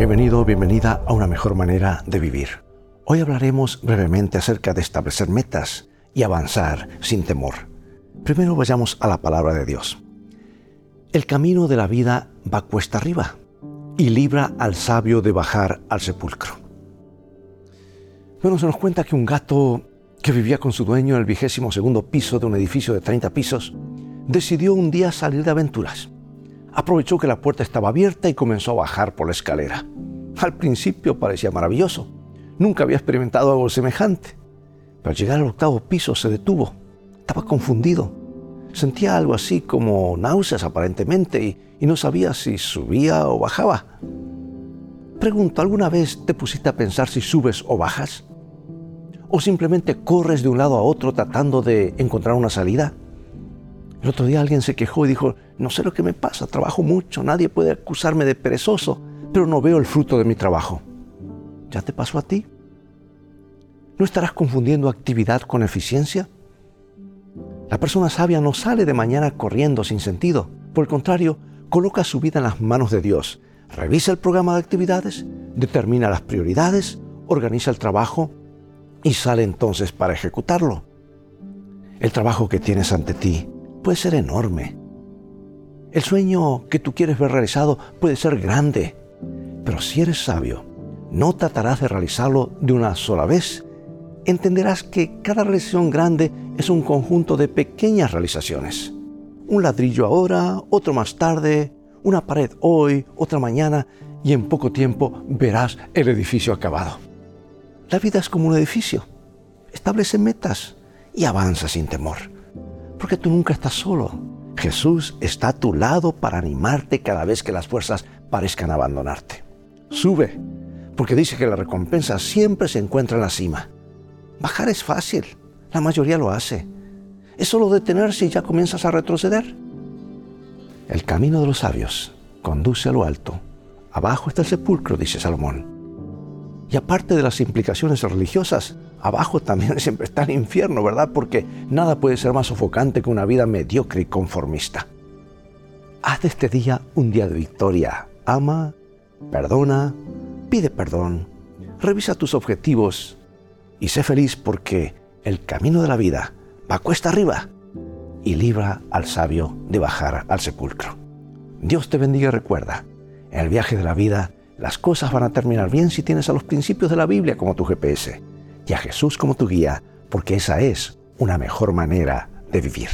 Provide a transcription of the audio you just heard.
Bienvenido, bienvenida a una mejor manera de vivir. Hoy hablaremos brevemente acerca de establecer metas y avanzar sin temor. Primero vayamos a la palabra de Dios. El camino de la vida va cuesta arriba y libra al sabio de bajar al sepulcro. Bueno, se nos cuenta que un gato que vivía con su dueño en el vigésimo segundo piso de un edificio de 30 pisos, decidió un día salir de aventuras. Aprovechó que la puerta estaba abierta y comenzó a bajar por la escalera. Al principio parecía maravilloso. Nunca había experimentado algo semejante. Pero al llegar al octavo piso se detuvo. Estaba confundido. Sentía algo así como náuseas aparentemente y, no sabía si subía o bajaba. Pregunto, ¿alguna vez te pusiste a pensar si subes o bajas? ¿O simplemente corres de un lado a otro tratando de encontrar una salida? El otro día alguien se quejó y dijo, no sé lo que me pasa, trabajo mucho, nadie puede acusarme de perezoso, pero no veo el fruto de mi trabajo. ¿Ya te pasó a ti? ¿No estarás confundiendo actividad con eficiencia? La persona sabia no sale de mañana corriendo sin sentido. Por el contrario, coloca su vida en las manos de Dios. Revisa el programa de actividades, determina las prioridades, organiza el trabajo y sale entonces para ejecutarlo. El trabajo que tienes ante ti puede ser enorme. El sueño que tú quieres ver realizado puede ser grande, pero si eres sabio, no tratarás de realizarlo de una sola vez. Entenderás que cada realización grande es un conjunto de pequeñas realizaciones. Un ladrillo ahora, otro más tarde, una pared hoy, otra mañana, y en poco tiempo verás el edificio acabado. La vida es como un edificio. Establece metas y avanza sin temor porque tú nunca estás solo. Jesús está a tu lado para animarte cada vez que las fuerzas parezcan abandonarte. Sube, porque dice que la recompensa siempre se encuentra en la cima. Bajar es fácil, la mayoría lo hace. Es solo detenerse y ya comienzas a retroceder. El camino de los sabios conduce a lo alto. Abajo está el sepulcro, dice Salomón. Y aparte de las implicaciones religiosas, abajo también siempre está el infierno, ¿verdad? Porque nada puede ser más sofocante que una vida mediocre y conformista. Haz de este día un día de victoria. Ama, perdona, pide perdón, revisa tus objetivos y sé feliz porque el camino de la vida va cuesta arriba y libra al sabio de bajar al sepulcro. Dios te bendiga y recuerda, en el viaje de la vida las cosas van a terminar bien si tienes a los principios de la Biblia como tu GPS y a Jesús como tu guía, porque esa es una mejor manera de vivir.